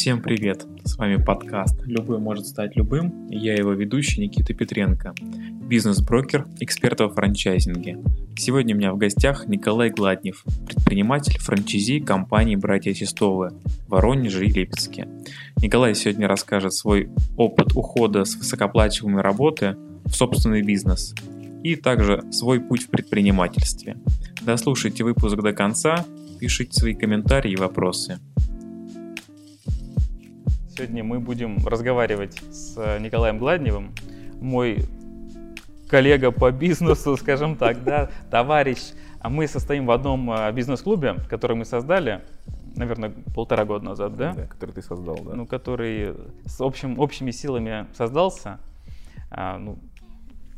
Всем привет! С вами подкаст «Любой может стать любым» и я его ведущий Никита Петренко, бизнес-брокер, эксперт во франчайзинге. Сегодня у меня в гостях Николай Гладнев, предприниматель франчайзи компании «Братья Сестовы» в Воронеже и Липецке. Николай сегодня расскажет свой опыт ухода с высокоплачиваемой работы в собственный бизнес и также свой путь в предпринимательстве. Дослушайте выпуск до конца, пишите свои комментарии и вопросы. Сегодня мы будем разговаривать с Николаем Гладневым, мой коллега по бизнесу, скажем так, да, товарищ. А мы состоим в одном а, бизнес-клубе, который мы создали, наверное, полтора года назад, да? Да, который ты создал, да. Ну, который с общим, общими силами создался. А, ну,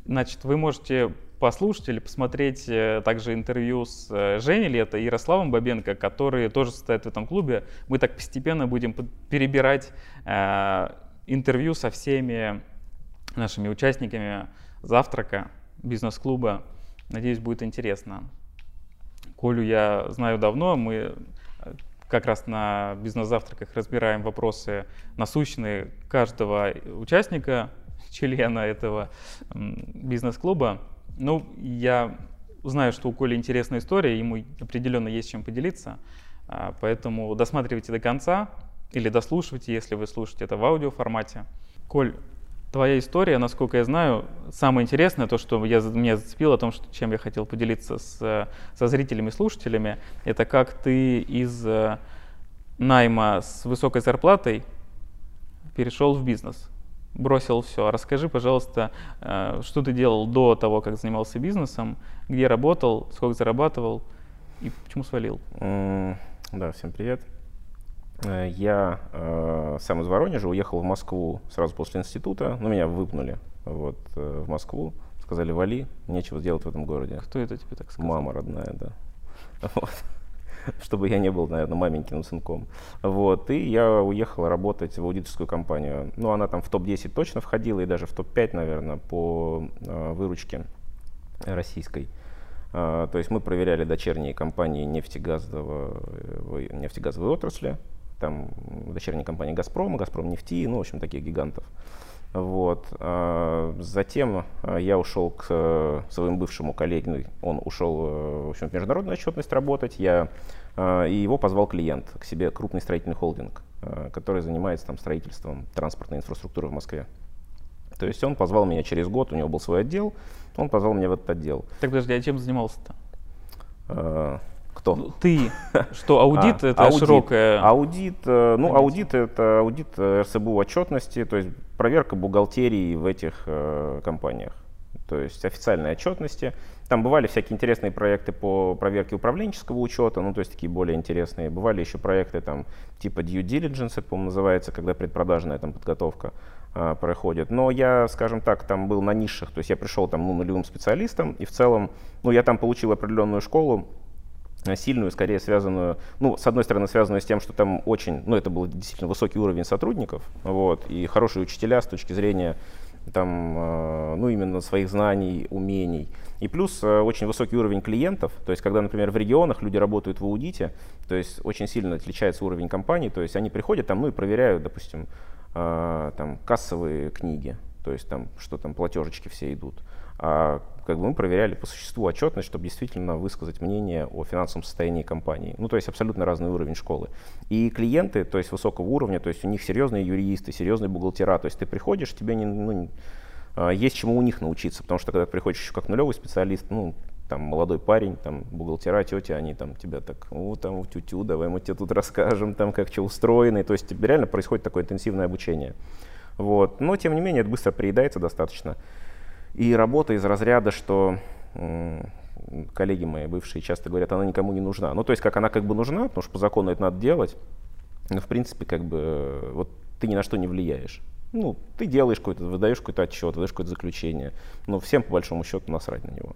значит, вы можете послушать или посмотреть э, также интервью с э, Женей Лето и Ярославом Бабенко, которые тоже состоят в этом клубе. Мы так постепенно будем перебирать э, интервью со всеми нашими участниками завтрака бизнес-клуба. Надеюсь, будет интересно. Колю я знаю давно, мы как раз на бизнес-завтраках разбираем вопросы насущные каждого участника, члена этого бизнес-клуба. Ну, я знаю, что у Коли интересная история, ему определенно есть чем поделиться, а, поэтому досматривайте до конца или дослушивайте, если вы слушаете это в аудиоформате. Коль, твоя история, насколько я знаю, самое интересное, то, что я, меня зацепило, о том, что, чем я хотел поделиться с, со зрителями и слушателями, это как ты из э, найма с высокой зарплатой перешел в бизнес бросил все. Расскажи, пожалуйста, э, что ты делал до того, как занимался бизнесом, где работал, сколько зарабатывал и почему свалил? Да, всем привет. Э, я э, сам из Воронежа уехал в Москву сразу после института. Ну, меня выпнули вот, в Москву. Сказали, вали, нечего сделать в этом городе. Кто это тебе так сказал? Мама родная, да. Вот. чтобы я не был, наверное, маменькиным сынком. Вот, и я уехал работать в аудиторскую компанию. Ну, она там в топ-10 точно входила, и даже в топ-5, наверное, по э, выручке российской. Uh, то есть мы проверяли дочерние компании нефтегазовой, нефтегазовой отрасли, там дочерние компании «Газпрома», «Газпром нефти», ну, в общем, таких гигантов. Вот. А, затем а, я ушел к э, своему бывшему коллеге, он ушел э, в, общем, в международную отчетность работать, я, а, и его позвал клиент к себе, крупный строительный холдинг, который занимается там, строительством транспортной инфраструктуры в Москве. То есть он позвал меня через год, у него был свой отдел, он позвал меня в этот отдел. Так подожди, а чем занимался-то? Кто? Ну, ты. Что аудит а, это аудит, широкое. Аудит, э, ну аудит это аудит РСБУ отчетности, то есть проверка бухгалтерии в этих э, компаниях. То есть официальной отчетности. Там бывали всякие интересные проекты по проверке управленческого учета, ну то есть такие более интересные. Бывали еще проекты там типа due diligence, это, по-моему, называется, когда предпродажная там подготовка э, проходит. Но я, скажем так, там был на низших, то есть я пришел там ну, нулевым специалистом, и в целом, ну я там получил определенную школу, сильную, скорее связанную, ну, с одной стороны, связанную с тем, что там очень, ну, это был действительно высокий уровень сотрудников, вот, и хорошие учителя с точки зрения, там, э, ну, именно своих знаний, умений. И плюс э, очень высокий уровень клиентов, то есть, когда, например, в регионах люди работают в аудите, то есть, очень сильно отличается уровень компаний, то есть, они приходят там, ну, и проверяют, допустим, э, там, кассовые книги, то есть, там, что там, платежечки все идут. А как бы мы проверяли по существу отчетность, чтобы действительно высказать мнение о финансовом состоянии компании. Ну, то есть абсолютно разный уровень школы. И клиенты, то есть высокого уровня, то есть у них серьезные юристы, серьезные бухгалтера. То есть ты приходишь, тебе не, ну, а, есть чему у них научиться, потому что когда ты приходишь еще как нулевый специалист, ну, там молодой парень, там бухгалтера, тетя, они там тебя так, о, там, тю-тю, давай мы тебе тут расскажем, там, как что устроено. То есть реально происходит такое интенсивное обучение. Вот. Но, тем не менее, это быстро приедается достаточно. И работа из разряда, что коллеги мои бывшие часто говорят, она никому не нужна. Ну, то есть, как она как бы нужна, потому что по закону это надо делать, но в принципе, как бы, вот ты ни на что не влияешь. Ну, ты делаешь какой-то, выдаешь какой-то отчет, выдаешь какое-то заключение, но всем, по большому счету, насрать на него.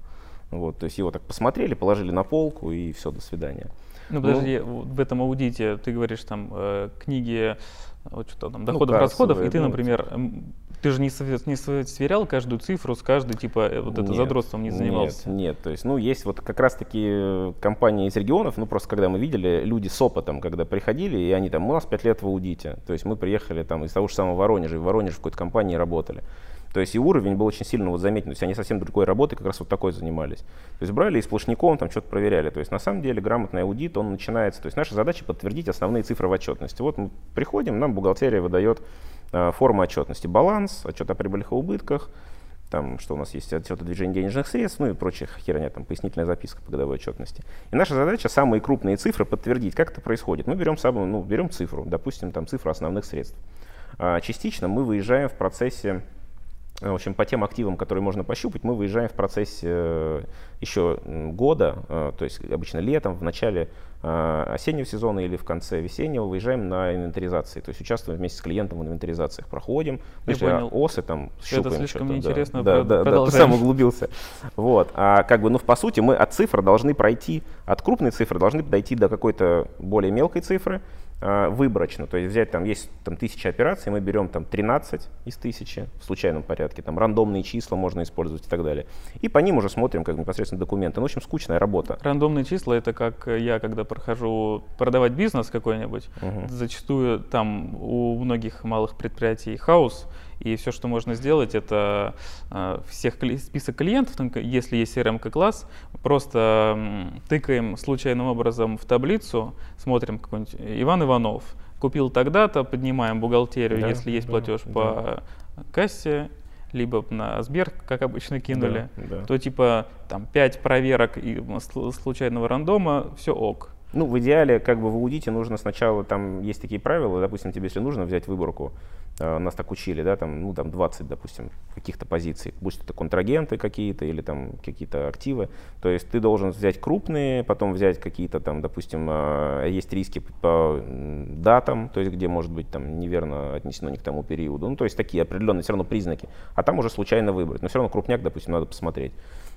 Вот, то есть его так посмотрели, положили на полку и все, до свидания. Ну, подожди, ну, в этом аудите ты говоришь там э, книги вот что там, доходов, ну, расходов, и ты, например, Ты же не, не сверял каждую цифру с каждой, типа, э, вот это нет, задротством не занимался? Нет, нет, то есть, ну, есть вот как раз-таки э, компании из регионов, ну, просто когда мы видели, люди с опытом, когда приходили, и они там, у нас 5 лет в аудите, то есть мы приехали там из того же самого Воронежа, и в Воронеже в какой-то компании работали. То есть и уровень был очень сильно вот заметен. То есть они совсем другой работой как раз вот такой занимались. То есть брали и сплошняком там что-то проверяли. То есть на самом деле грамотный аудит, он начинается. То есть наша задача подтвердить основные цифры в отчетности. Вот мы приходим, нам бухгалтерия выдает э, форму отчетности. Баланс, отчет о прибылях и убытках, там, что у нас есть отчет о движении денежных средств, ну и прочая херня, там, пояснительная записка по годовой отчетности. И наша задача самые крупные цифры подтвердить, как это происходит. Мы берем, самую, ну, берем цифру, допустим, там, цифру основных средств. А частично мы выезжаем в процессе в общем, по тем активам, которые можно пощупать, мы выезжаем в процессе э, еще года, э, то есть обычно летом, в начале осеннего сезона или в конце весеннего выезжаем на инвентаризации. То есть участвуем вместе с клиентом в инвентаризациях, проходим, Я понял. осы там щупаем. Это слишком неинтересно, да, да, да, ты сам углубился. Вот. А как бы, ну, по сути, мы от цифр должны пройти, от крупной цифры должны дойти до какой-то более мелкой цифры, выборочно, то есть взять там есть там тысяча операций, мы берем там 13 из тысячи в случайном порядке, там рандомные числа можно использовать и так далее. И по ним уже смотрим как непосредственно документы. Ну, в общем, скучная работа. Рандомные числа это как я, когда прохожу продавать бизнес какой-нибудь, угу. зачастую там у многих малых предприятий хаос, и все, что можно сделать, это э, всех список клиентов, если есть CRM-класс, просто тыкаем случайным образом в таблицу, смотрим какой-нибудь Иван Иванов, купил тогда-то, поднимаем бухгалтерию, да, если есть да, платеж да. по кассе, либо на Сбер, как обычно кинули, да, да. то типа там 5 проверок и случайного рандома, все ок. Ну, в идеале, как бы в аудите нужно сначала, там есть такие правила, допустим, тебе если нужно взять выборку, э, нас так учили, да, там, ну, там 20, допустим, каких-то позиций, пусть это контрагенты какие-то или там какие-то активы, то есть ты должен взять крупные, потом взять какие-то там, допустим, э, есть риски по датам, то есть где может быть там неверно отнесено не к тому периоду, ну, то есть такие определенные все равно признаки, а там уже случайно выбрать, но все равно крупняк, допустим, надо посмотреть.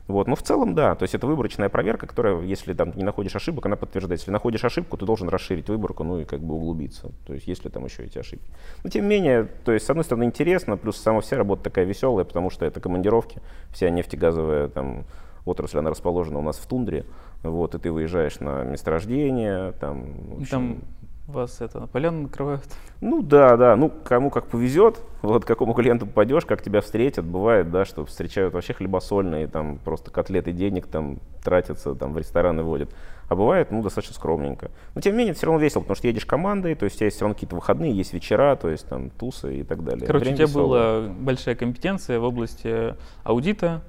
Вот. Но в целом, да, то есть это выборочная проверка, которая, если там не находишь ошибок, она подтверждает. Если находишь ошибку, ты должен расширить выборку, ну и как бы углубиться. То есть если там еще эти ошибки. Но тем не менее, то есть с одной стороны интересно, плюс сама вся работа такая веселая, потому что это командировки, вся нефтегазовая там отрасль, она расположена у нас в тундре, вот, и ты выезжаешь на месторождение, там, в общем, там вас это Наполеон накрывают? Ну да, да. Ну, кому как повезет, вот какому клиенту попадешь, как тебя встретят. Бывает, да, что встречают вообще хлебосольные, там просто котлеты денег там тратятся, там в рестораны водят. А бывает, ну, достаточно скромненько. Но тем не менее, это все равно весело, потому что едешь командой, то есть у тебя есть все равно какие-то выходные, есть вечера, то есть там тусы и так далее. Короче, Время у тебя веселое. была большая компетенция в области аудита,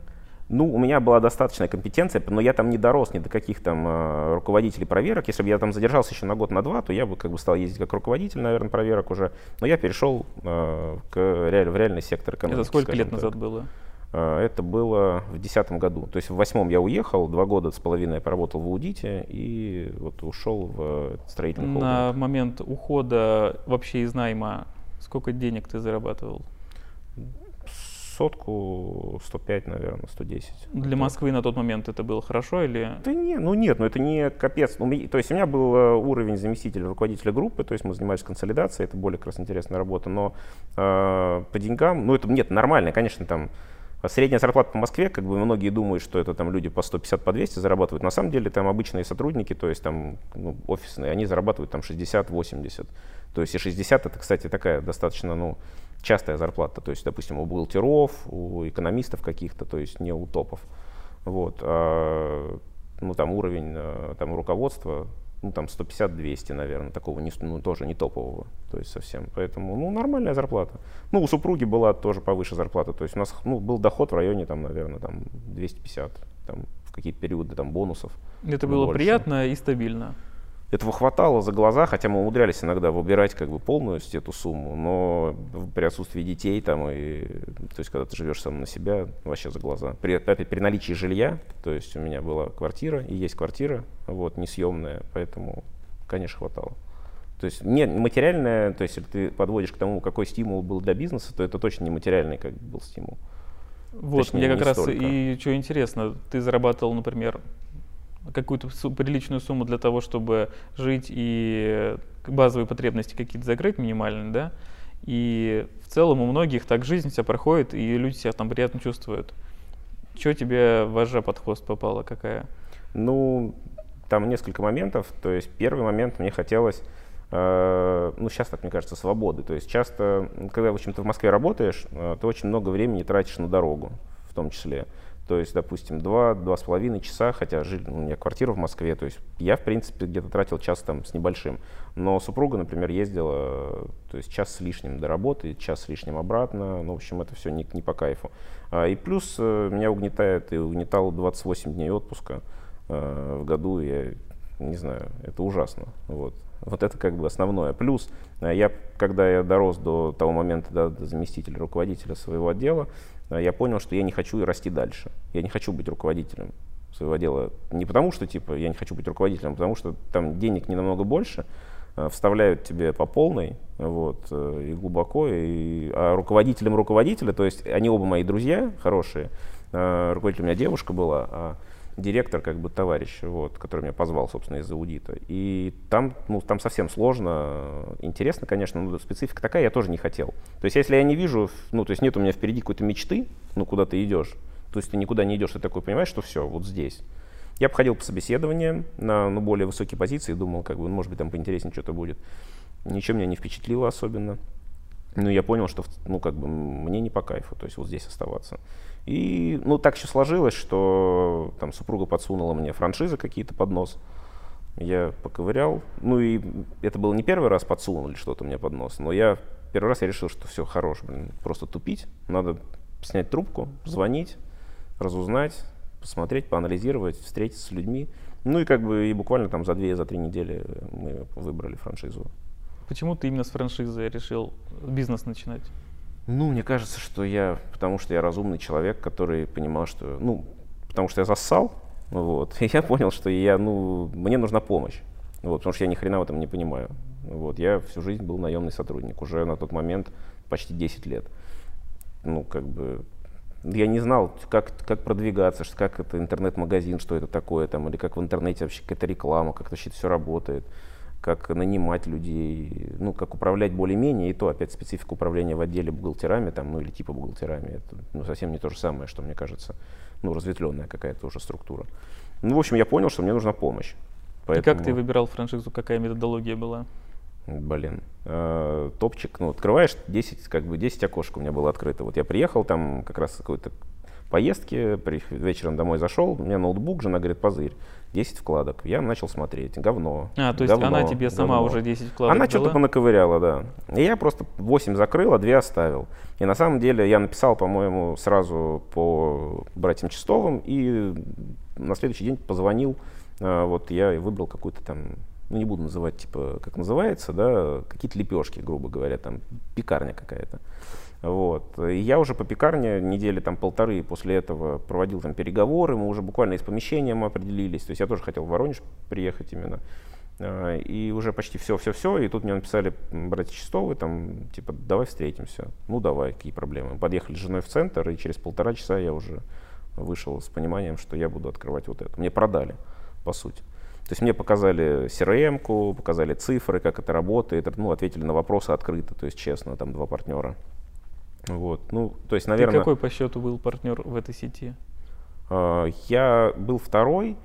ну, у меня была достаточная компетенция, но я там не дорос ни до каких там э, руководителей проверок. Если бы я там задержался еще на год, на два, то я бы как бы стал ездить как руководитель, наверное, проверок уже. Но я перешел э, к, реаль, в реальный сектор экономики. Это сколько лет назад так. было? Э, это было в 2010 году. То есть в восьмом я уехал, два года с половиной я поработал в аудите и вот ушел в строительный холдинг. На момент ухода вообще из найма сколько денег ты зарабатывал? Сотку, 105, наверное, 110. Для Москвы на тот момент это было хорошо или? Да не, ну нет, ну это не капец. Ну, то есть у меня был э, уровень заместителя руководителя группы, то есть мы занимались консолидацией, это более как раз интересная работа, но э, по деньгам, ну это нет, нормально, конечно, там Средняя зарплата по Москве, как бы многие думают, что это там люди по 150, по 200 зарабатывают. На самом деле там обычные сотрудники, то есть там ну, офисные, они зарабатывают там 60-80. То есть и 60 это, кстати, такая достаточно, ну, частая зарплата, то есть, допустим, у бухгалтеров, у экономистов каких-то, то есть не у топов. Вот. А, ну, там уровень а, там, руководства, ну, там 150-200, наверное, такого не, ну, тоже не топового, то есть совсем. Поэтому, ну, нормальная зарплата. Ну, у супруги была тоже повыше зарплата, то есть у нас, ну, был доход в районе, там, наверное, там 250, там, в какие-то периоды, там, бонусов. Это было больше. приятно и стабильно этого хватало за глаза, хотя мы умудрялись иногда выбирать как бы полную эту сумму, но при отсутствии детей там и то есть когда ты живешь сам на себя вообще за глаза. При, опять при наличии жилья, то есть у меня была квартира и есть квартира, вот несъемная, поэтому конечно хватало. То есть не материальное, то есть если ты подводишь к тому, какой стимул был для бизнеса, то это точно не материальный как был стимул. Вот, Точнее, мне как раз столько. и что интересно, ты зарабатывал, например, какую-то приличную сумму для того, чтобы жить и базовые потребности какие-то закрыть минимальные, да, И в целом у многих так жизнь вся проходит, и люди себя там приятно чувствуют. Что тебе вожжа под хвост попала, какая? Ну, там несколько моментов. То есть первый момент мне хотелось, э, ну сейчас так мне кажется, свободы. То есть часто, когда в общем-то в Москве работаешь, э, ты очень много времени тратишь на дорогу, в том числе. То есть, допустим, два, два с половиной часа, хотя жили, у меня квартира в Москве, то есть я, в принципе, где-то тратил час там с небольшим. Но супруга, например, ездила то есть час с лишним до работы, час с лишним обратно. Ну, в общем, это все не, не по кайфу. А, и плюс э, меня угнетает и угнетал 28 дней отпуска э, в году. Я не знаю, это ужасно. Вот. Вот это как бы основное. Плюс э, я, когда я дорос до того момента, до, до заместителя руководителя своего отдела, я понял, что я не хочу расти дальше. Я не хочу быть руководителем своего дела. Не потому, что типа я не хочу быть руководителем, а потому что там денег не намного больше, э, вставляют тебе по полной, вот, и глубоко, и, а руководителем руководителя, то есть они оба мои друзья хорошие, руководитель у меня девушка была, а директор, как бы товарищ, вот, который меня позвал, собственно, из аудита. И там, ну, там совсем сложно, интересно, конечно, но специфика такая, я тоже не хотел. То есть, если я не вижу, ну, то есть нет у меня впереди какой-то мечты, ну, куда ты идешь, то есть ты никуда не идешь, ты такой понимаешь, что все, вот здесь. Я походил по собеседованиям на ну, более высокие позиции, думал, как бы, ну, может быть, там поинтереснее что-то будет. Ничего меня не впечатлило особенно. Ну, я понял, что, ну, как бы, мне не по кайфу, то есть вот здесь оставаться. И, ну, так еще сложилось, что там супруга подсунула мне франшизы какие-то под нос. Я поковырял. Ну, и это было не первый раз подсунули что-то мне под нос, но я первый раз я решил, что все, хорош, блин, просто тупить. Надо снять трубку, звонить, разузнать, посмотреть, поанализировать, встретиться с людьми. Ну и как бы и буквально там за две, за три недели мы выбрали франшизу. Почему ты именно с франшизы решил бизнес начинать? Ну, мне кажется, что я, потому что я разумный человек, который понимал, что, ну, потому что я зассал, вот, и я понял, что я, ну, мне нужна помощь, вот, потому что я ни хрена в этом не понимаю. Вот, я всю жизнь был наемный сотрудник, уже на тот момент почти 10 лет. Ну, как бы, я не знал, как, как продвигаться, как это интернет-магазин, что это такое, там, или как в интернете вообще какая-то реклама, как вообще это все работает как нанимать людей, ну, как управлять более-менее, и то опять специфика управления в отделе бухгалтерами, там, ну, или типа бухгалтерами, это ну, совсем не то же самое, что, мне кажется, ну, разветвленная какая-то уже структура. Ну, в общем, я понял, что мне нужна помощь. Поэтому... И как ты выбирал франшизу, какая методология была? Блин, э, топчик, ну, открываешь 10, как бы 10 окошек у меня было открыто. Вот я приехал, там как раз какой-то поездки, вечером домой зашел, у меня ноутбук, жена говорит, позырь. 10 вкладок. Я начал смотреть. Говно. А, то есть говно, она тебе сама говно. уже 10 вкладок Она что-то понаковыряла, да. И я просто 8 закрыл, а 2 оставил. И на самом деле я написал, по-моему, сразу по братьям Чистовым и на следующий день позвонил. А, вот я выбрал какую-то там ну не буду называть, типа, как называется, да, какие-то лепешки, грубо говоря, там, пекарня какая-то. Вот. И я уже по пекарне недели там полторы после этого проводил там переговоры, мы уже буквально из помещения мы определились, то есть я тоже хотел в Воронеж приехать именно. А, и уже почти все-все-все, и тут мне написали братья Чистовы, там, типа, давай встретимся. Ну, давай, какие проблемы. Подъехали с женой в центр, и через полтора часа я уже вышел с пониманием, что я буду открывать вот это. Мне продали, по сути. То есть мне показали CRM-ку, показали цифры, как это работает, ну, ответили на вопросы открыто, то есть честно, там два партнера. Вот, ну, то есть, наверное... Ты какой по счету был партнер в этой сети? А, я был второй,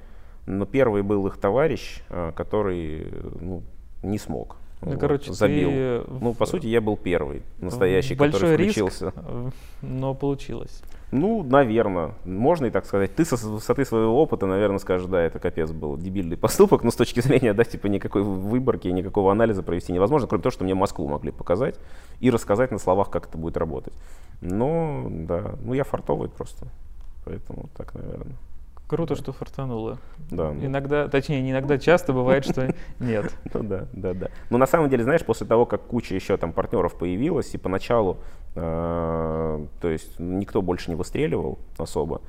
но первый был их товарищ, а, который ну, не смог. Ну, вот, короче, забил. Ты ну, по сути, я был первый настоящий, Большой который включился. Риск, но получилось. Ну, наверное, можно и так сказать. Ты со высоты своего опыта, наверное, скажешь, да, это капец был дебильный поступок, но с точки зрения, да, типа никакой выборки, никакого анализа провести невозможно, кроме того, что мне Москву могли показать и рассказать на словах, как это будет работать. Но, да, ну я фартовый просто, поэтому так, наверное. Круто, что фартануло. Да. Ну. Иногда, точнее, не иногда, часто бывает, что нет. Ну да, да, да. Но на самом деле, знаешь, после того, как куча еще там партнеров появилась, и поначалу, э, то есть никто больше не выстреливал особо,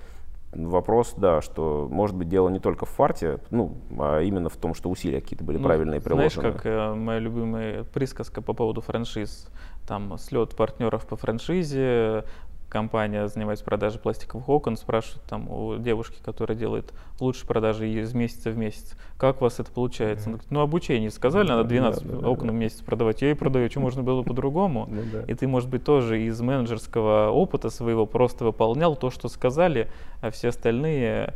вопрос, да, что может быть дело не только в фарте, ну, а именно в том, что усилия какие-то были ну, правильные приложены. Знаешь, как э, моя любимая присказка по поводу франшиз, там слет партнеров по франшизе, компания занимается продажей пластиковых окон, спрашивают там у девушки, которая делает лучшие продажи из месяца в месяц, как у вас это получается? Mm-hmm. Ну, обучение сказали, надо 12 да, да, окон да. в месяц продавать. Я и продаю, что можно было по-другому. Ну и ты, может быть, тоже из менеджерского опыта своего просто выполнял то, что сказали, а все остальные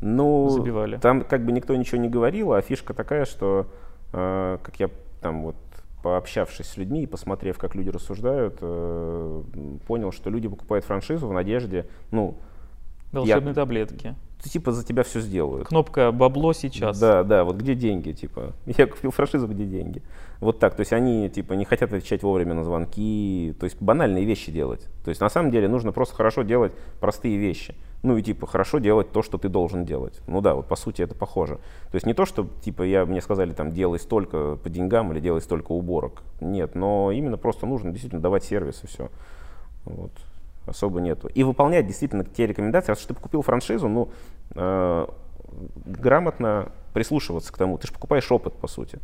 ну, забивали. Там как бы никто ничего не говорил, а фишка такая, что, э, как я там вот пообщавшись с людьми и посмотрев, как люди рассуждают, э, понял, что люди покупают франшизу в надежде, ну... Волшебные я, таблетки. Типа за тебя все сделают. Кнопка «бабло сейчас». Да, да, вот где деньги, типа. Я купил франшизу, где деньги. Вот так, то есть они типа не хотят отвечать вовремя на звонки, то есть банальные вещи делать. То есть на самом деле нужно просто хорошо делать простые вещи. Ну и типа хорошо делать то, что ты должен делать. Ну да, вот по сути это похоже. То есть не то, что типа я, мне сказали там делай столько по деньгам или делай столько уборок. Нет, но именно просто нужно действительно давать сервис и все. Вот. Особо нету. И выполнять действительно те рекомендации. Раз ты купил франшизу, ну, э, грамотно прислушиваться к тому. Ты же покупаешь опыт, по сути.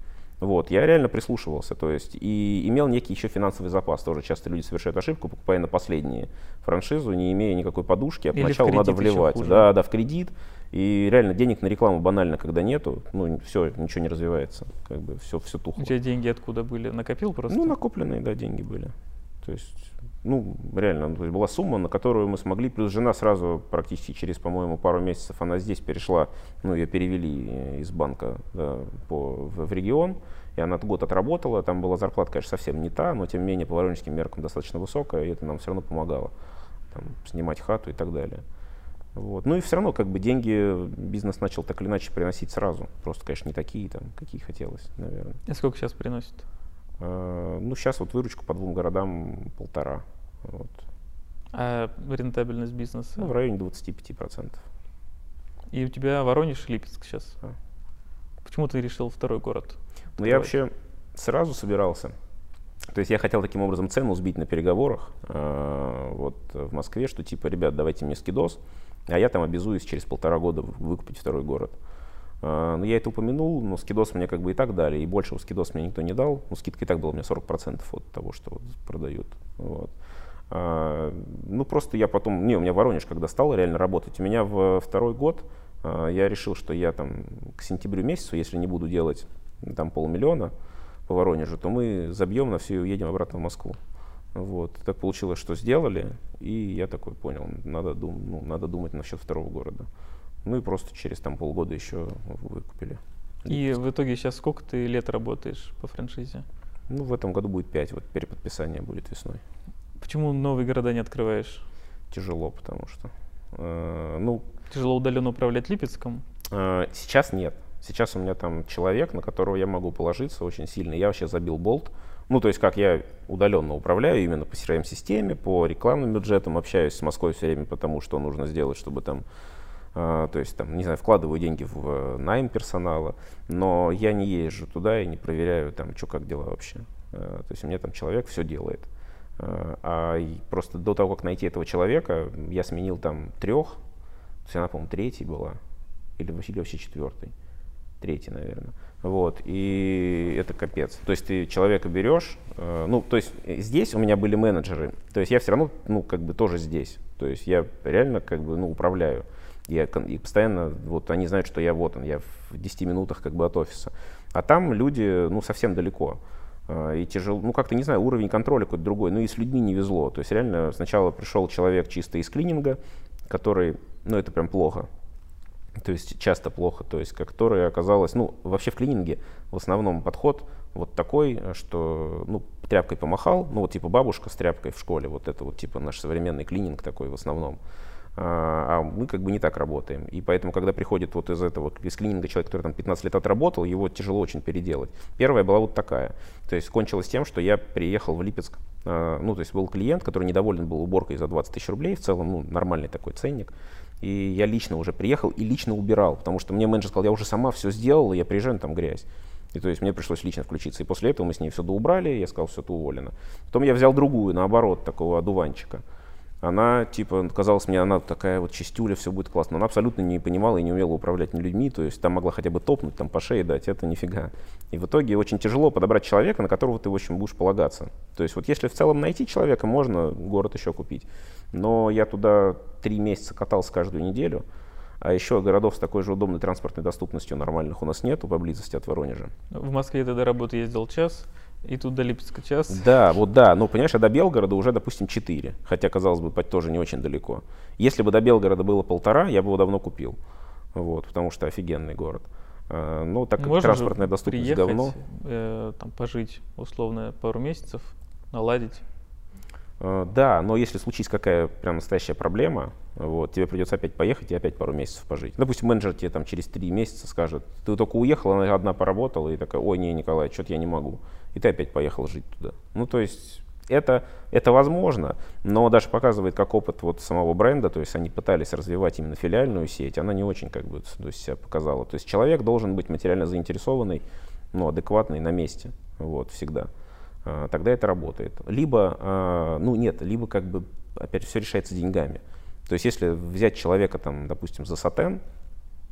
Вот, я реально прислушивался, то есть, и имел некий еще финансовый запас. Тоже часто люди совершают ошибку, покупая на последние франшизу, не имея никакой подушки, а поначалу надо вливать. Да, да, в кредит. И реально денег на рекламу банально, когда нету, ну, все, ничего не развивается, как бы все, все тухло. У тебя деньги откуда были? Накопил просто? Ну, накопленные, да, деньги были. То есть ну, реально, то есть была сумма, на которую мы смогли, плюс жена сразу практически через, по-моему, пару месяцев она здесь перешла, ну, ее перевели из банка да, по, в, в регион, и она год отработала, там была зарплата, конечно, совсем не та, но тем не менее по воронежским меркам достаточно высокая, и это нам все равно помогало, там, снимать хату и так далее. Вот. Ну и все равно, как бы деньги бизнес начал так или иначе приносить сразу. Просто, конечно, не такие, там, какие хотелось, наверное. И сколько сейчас приносит? Э, ну, сейчас вот выручка по двум городам полтора. Вот. А рентабельность бизнеса? Ну, в районе 25%. И у тебя Воронеж и Липецк сейчас? А. Почему ты решил второй город? Ну, я вообще сразу собирался. То есть я хотел таким образом цену сбить на переговорах э, вот в Москве, что типа, ребят, давайте мне скидос, а я там обязуюсь через полтора года выкупить второй город. Ну, я это упомянул, но скидос мне как бы и так дали, и большего скидос мне никто не дал. Ну, скидка и так была у меня 40% от того, что вот продают. Вот. А, ну, просто я потом, не, у меня Воронеж, когда стал реально работать, у меня в второй год а, я решил, что я там к сентябрю месяцу, если не буду делать там полмиллиона по Воронежу, то мы забьем на все и уедем обратно в Москву. Вот. Так получилось, что сделали, и я такой понял, надо, дум, ну, надо думать насчет второго города. Ну и просто через там полгода еще выкупили. И в итоге сейчас сколько ты лет работаешь по франшизе? Ну, в этом году будет 5, вот переподписание будет весной. Почему новые города не открываешь? Тяжело, потому что. Э, ну, Тяжело удаленно управлять Липецком? Э, сейчас нет. Сейчас у меня там человек, на которого я могу положиться очень сильно. Я вообще забил болт. Ну, то есть, как я удаленно управляю именно по CRM-системе, по рекламным бюджетам, общаюсь с Москвой все время, потому что нужно сделать, чтобы там то есть, там, не знаю, вкладываю деньги в э, найм персонала, но я не езжу туда и не проверяю, там, что, как дела вообще. А, то есть, у меня там человек все делает. А, а просто до того, как найти этого человека, я сменил там трех, то есть она, по-моему, третий была, или, или вообще четвертый, третий, наверное. Вот, и это капец. То есть ты человека берешь, э, ну, то есть здесь у меня были менеджеры, то есть я все равно, ну, как бы тоже здесь. То есть я реально, как бы, ну, управляю. Я, и постоянно, вот они знают, что я вот он, я в 10 минутах как бы от офиса. А там люди, ну, совсем далеко. А, и тяжело, ну, как-то, не знаю, уровень контроля какой-то другой. Ну, и с людьми не везло. То есть реально сначала пришел человек чисто из клининга, который, ну, это прям плохо. То есть часто плохо, то есть который оказалось, ну, вообще в клининге в основном подход вот такой, что, ну, тряпкой помахал, ну, вот типа бабушка с тряпкой в школе, вот это вот типа наш современный клининг такой в основном. А, а мы как бы не так работаем. И поэтому, когда приходит вот из этого, из клининга человек, который там 15 лет отработал, его тяжело очень переделать. Первая была вот такая. То есть кончилось тем, что я приехал в Липецк, а, ну, то есть был клиент, который недоволен был уборкой за 20 тысяч рублей, в целом, ну, нормальный такой ценник. И я лично уже приехал и лично убирал, потому что мне менеджер сказал, я уже сама все сделала, я приезжаю, там грязь. И то есть мне пришлось лично включиться. И после этого мы с ней все доубрали, я сказал, все, ты уволена. Потом я взял другую, наоборот, такого одуванчика. Она, типа, казалось мне, она такая вот чистюля, все будет классно. Она абсолютно не понимала и не умела управлять ни людьми, то есть там могла хотя бы топнуть, там по шее дать, это нифига. И в итоге очень тяжело подобрать человека, на которого ты, в общем, будешь полагаться. То есть вот если в целом найти человека, можно город еще купить. Но я туда три месяца катался каждую неделю, а еще городов с такой же удобной транспортной доступностью нормальных у нас нету поблизости от Воронежа. В Москве ты до работы ездил час, и тут до Липецка час. Да, вот да. Но, понимаешь, а до Белгорода уже, допустим, 4. Хотя, казалось бы, тоже не очень далеко. Если бы до Белгорода было полтора, я бы его давно купил. Вот, потому что офигенный город. А, но так как Можно транспортная доступность приехать, говно. Э, там пожить условно пару месяцев, наладить. Э, да, но если случится какая прям настоящая проблема, вот, тебе придется опять поехать и опять пару месяцев пожить. Допустим, менеджер тебе там через три месяца скажет, ты только уехал, она одна поработала, и такая, ой, не, Николай, что-то я не могу. И ты опять поехал жить туда. Ну, то есть это, это возможно, но даже показывает, как опыт вот самого бренда, то есть они пытались развивать именно филиальную сеть, она не очень как бы то есть, себя показала. То есть человек должен быть материально заинтересованный, ну, адекватный на месте, вот, всегда. А, тогда это работает. Либо, а, ну нет, либо как бы, опять все решается деньгами. То есть если взять человека, там, допустим, за сатен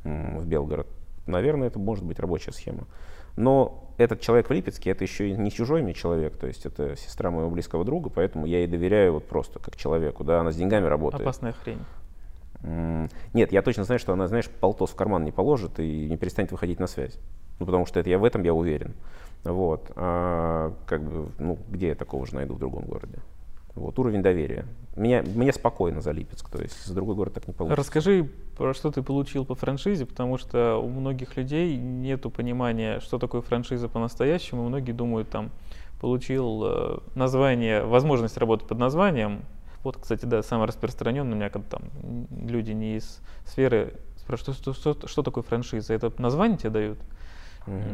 в Белгород, наверное, это может быть рабочая схема. Но этот человек в Липецке, это еще и не чужой мне человек, то есть это сестра моего близкого друга, поэтому я ей доверяю вот просто как человеку, да, она с деньгами работает. Опасная хрень. Нет, я точно знаю, что она, знаешь, полтос в карман не положит и не перестанет выходить на связь. Ну, потому что это я в этом я уверен. Вот. А, как бы, ну, где я такого же найду в другом городе? Вот, уровень доверия. Меня, мне спокойно за Липецк, то есть за другой город так не получится. Расскажи, про что ты получил по франшизе, потому что у многих людей нет понимания, что такое франшиза по-настоящему. Многие думают, там, получил э, название, возможность работать под названием. Вот, кстати, да, самое распространенное у меня, когда там люди не из сферы спрашивают, что, что, что, что такое франшиза? Это название тебе дают?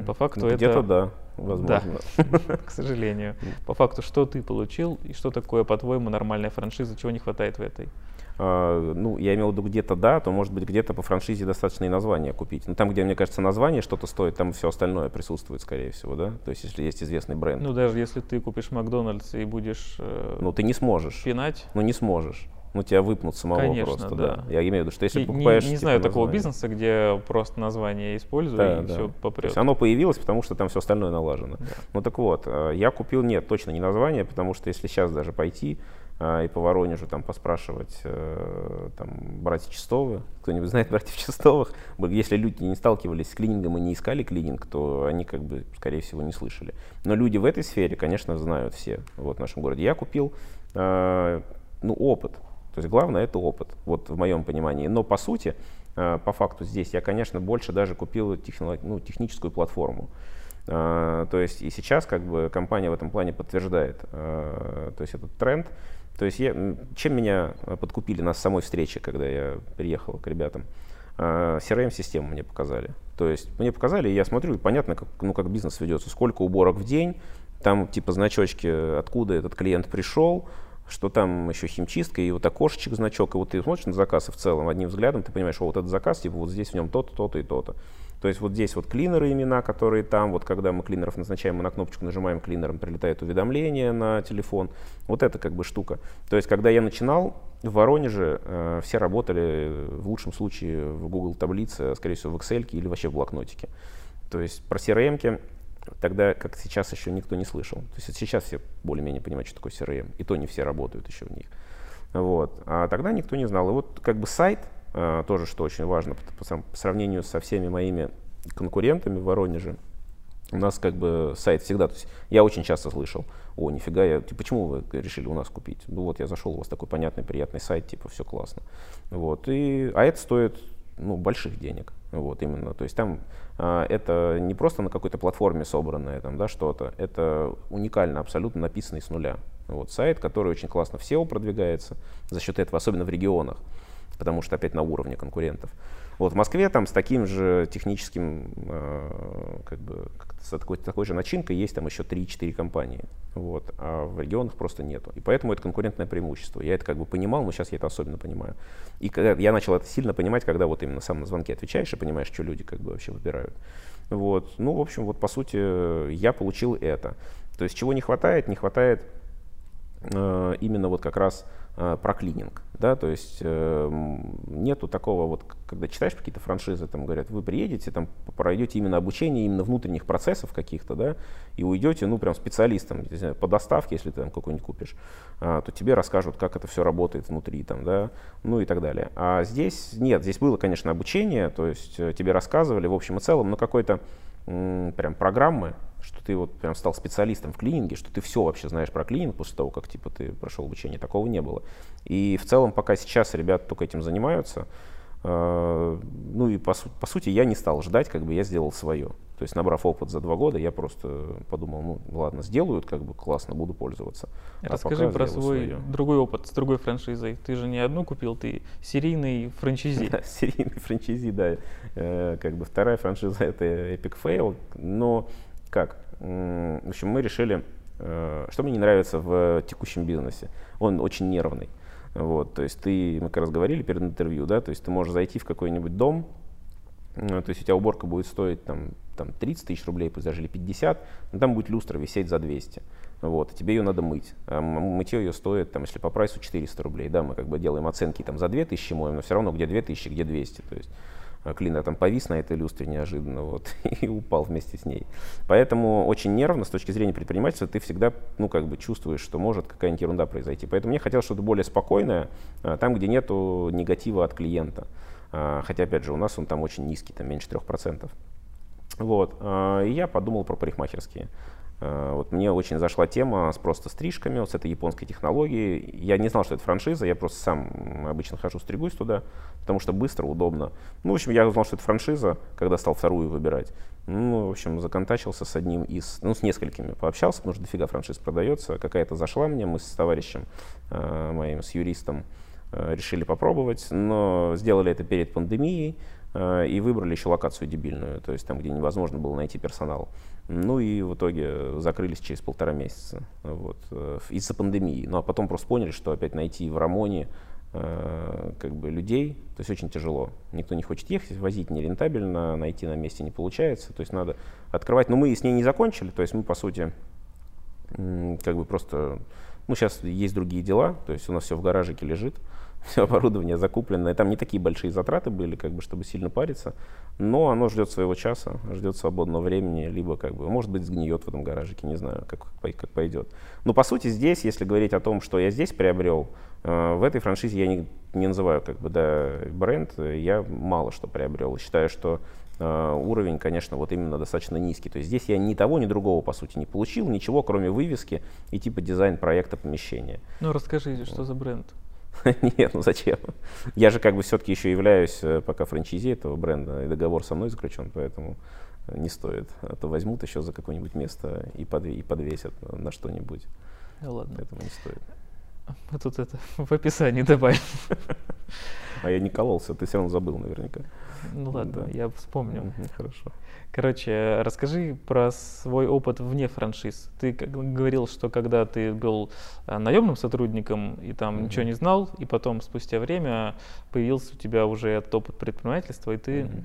По факту ну, это... Где-то да, возможно. Да, к сожалению. По факту, что ты получил и что такое, по-твоему, нормальная франшиза, чего не хватает в этой? Uh, ну, я имел в виду где-то да, то может быть где-то по франшизе достаточно и название купить. Но там, где, мне кажется, название что-то стоит, там все остальное присутствует, скорее всего, да? То есть, если есть известный бренд. Ну, даже если ты купишь Макдональдс и будешь... Э, ну, ты не сможешь. Пинать? Ну, не сможешь ну, тебя выпнут самого Конечно, просто, да. да. Я имею в виду, что если не, покупаешь... Не, не знаю типа, такого бизнеса, где просто название использую да, и да. все попрет. То есть оно появилось, потому что там все остальное налажено. Да. Ну так вот, э, я купил, нет, точно не название, потому что если сейчас даже пойти э, и по Воронежу там поспрашивать э, там, братья Чистовы, кто-нибудь знает братьев Чистовых, если люди не сталкивались с клинингом и не искали клининг, то они как бы, скорее всего, не слышали. Но люди в этой сфере, конечно, знают все вот, в нашем городе. Я купил ну, опыт. То есть главное это опыт, вот в моем понимании. Но по сути, э, по факту здесь я, конечно, больше даже купил техно, ну, техническую платформу. Э, то есть и сейчас как бы компания в этом плане подтверждает э, то есть этот тренд. То есть я, чем меня подкупили на самой встрече, когда я приехал к ребятам? CRM-систему мне показали. То есть мне показали, и я смотрю, и понятно, как, ну, как бизнес ведется, сколько уборок в день, там типа значочки, откуда этот клиент пришел, что там еще химчистка, и вот окошечек, значок, и вот ты смотришь на заказ, и в целом одним взглядом ты понимаешь, что вот этот заказ, типа вот здесь в нем то-то, то-то и то-то. То есть вот здесь вот клинеры имена, которые там, вот когда мы клинеров назначаем, мы на кнопочку нажимаем клинером, прилетает уведомление на телефон. Вот это как бы штука. То есть когда я начинал в Воронеже, э, все работали в лучшем случае в Google таблице, скорее всего в Excel или вообще в блокнотике. То есть про CRM тогда, как сейчас, еще никто не слышал. То есть сейчас все более-менее понимают, что такое CRM, и то не все работают еще в них. Вот. А тогда никто не знал. И вот как бы сайт, а, тоже что очень важно, по, по, по сравнению со всеми моими конкурентами в Воронеже, у нас как бы сайт всегда, то есть я очень часто слышал, о, нифига, я, типа, почему вы решили у нас купить? Ну вот, я зашел, у вас такой понятный, приятный сайт, типа, все классно. Вот, и, а это стоит, ну, больших денег. Вот именно. То есть там а, это не просто на какой-то платформе собранное там, да, что-то, это уникально, абсолютно написанный с нуля. Вот сайт, который очень классно в SEO продвигается за счет этого, особенно в регионах, потому что опять на уровне конкурентов. Вот в Москве там с таким же техническим, э, как бы, с такой, такой же начинкой есть там еще 3-4 компании. Вот, а в регионах просто нету. И поэтому это конкурентное преимущество. Я это как бы понимал, но сейчас я это особенно понимаю. И я начал это сильно понимать, когда вот именно сам на звонке отвечаешь и понимаешь, что люди как бы вообще выбирают. Вот. Ну, в общем, вот по сути я получил это. То есть чего не хватает? Не хватает именно вот как раз э, про клининг, да, то есть э, нету такого вот, когда читаешь какие-то франшизы, там говорят, вы приедете, там пройдете именно обучение именно внутренних процессов каких-то, да, и уйдете, ну, прям специалистом, знаю, по доставке, если ты там какой-нибудь купишь, а, то тебе расскажут, как это все работает внутри, там, да, ну и так далее. А здесь нет, здесь было, конечно, обучение, то есть э, тебе рассказывали в общем и целом, но какой-то прям программы, что ты вот прям стал специалистом в клининге, что ты все вообще знаешь про клининг после того, как типа ты прошел обучение, такого не было. И в целом, пока сейчас ребята только этим занимаются, э, ну и по, по сути я не стал ждать, как бы я сделал свое. То есть, набрав опыт за два года, я просто подумал, ну ладно, сделают, как бы классно, буду пользоваться. А Расскажи про свой свое. другой опыт с другой франшизой. Ты же не одну купил, ты серийный франчизи. Да, серийный франчизи, да. Э, как бы вторая франшиза это Epic Fail, но как? В общем, мы решили, э, что мне не нравится в текущем бизнесе. Он очень нервный. Вот, то есть ты, мы как раз говорили перед интервью, да, то есть ты можешь зайти в какой-нибудь дом, э, то есть у тебя уборка будет стоить там, там 30 тысяч рублей, пусть даже или 50, но там будет люстра висеть за 200. Вот, тебе ее надо мыть. А мытье ее стоит, там, если по прайсу 400 рублей, да, мы как бы делаем оценки там за 2000 моем, но все равно где 2000, где 200, то есть клинер там повис на этой люстре неожиданно вот, и упал вместе с ней. Поэтому очень нервно с точки зрения предпринимательства ты всегда ну, как бы чувствуешь, что может какая-нибудь ерунда произойти. Поэтому мне хотелось что-то более спокойное, а, там, где нету негатива от клиента. А, хотя, опять же, у нас он там очень низкий, там меньше 3%. Вот. И я подумал про парикмахерские. Э, вот мне очень зашла тема с просто стрижками, вот с этой японской технологией. Я не знал, что это франшиза, я просто сам обычно хожу, стригусь туда, потому что быстро, удобно. Ну, в общем, я узнал, что это франшиза, когда стал вторую выбирать. Ну, в общем, законтачился с одним из, ну, с несколькими пообщался, потому что дофига франшиз продается. Какая-то зашла мне, мы с товарищем э, моим, с юристом, э, решили попробовать, но сделали это перед пандемией и выбрали еще локацию дебильную, то есть там, где невозможно было найти персонал. Ну и в итоге закрылись через полтора месяца вот, э, из-за пандемии. Ну а потом просто поняли, что опять найти в Рамоне э, как бы людей, то есть очень тяжело. Никто не хочет ехать, возить нерентабельно, найти на месте не получается, то есть надо открывать. Но мы с ней не закончили, то есть мы по сути как бы просто, ну сейчас есть другие дела, то есть у нас все в гаражике лежит, все оборудование закупленное. Там не такие большие затраты были, как бы, чтобы сильно париться. Но оно ждет своего часа, ждет свободного времени, либо, как бы, может быть, сгниет в этом гаражике, не знаю, как, как пойдет. Но, по сути, здесь, если говорить о том, что я здесь приобрел, э, в этой франшизе я не, не называю, как бы, да, бренд, я мало что приобрел. Считаю, что Uh, уровень, конечно, вот именно достаточно низкий. То есть здесь я ни того, ни другого, по сути, не получил, ничего, кроме вывески и типа дизайн проекта помещения. Ну, расскажите, что за бренд? Нет, ну зачем? Я же как бы все-таки еще являюсь э, пока франчайзи этого бренда, и договор со мной заключен, поэтому э, не стоит. А то возьмут еще за какое-нибудь место и, подв... и подвесят на что-нибудь. Да ладно. Поэтому не стоит. Мы тут это в описании добавим. А я не кололся, ты все равно забыл наверняка. Ну ладно, да. я вспомню. Хорошо. Короче, расскажи про свой опыт вне франшиз. Ты говорил, что когда ты был э, наемным сотрудником и там mm-hmm. ничего не знал, и потом спустя время появился у тебя уже этот опыт предпринимательства, и ты mm-hmm.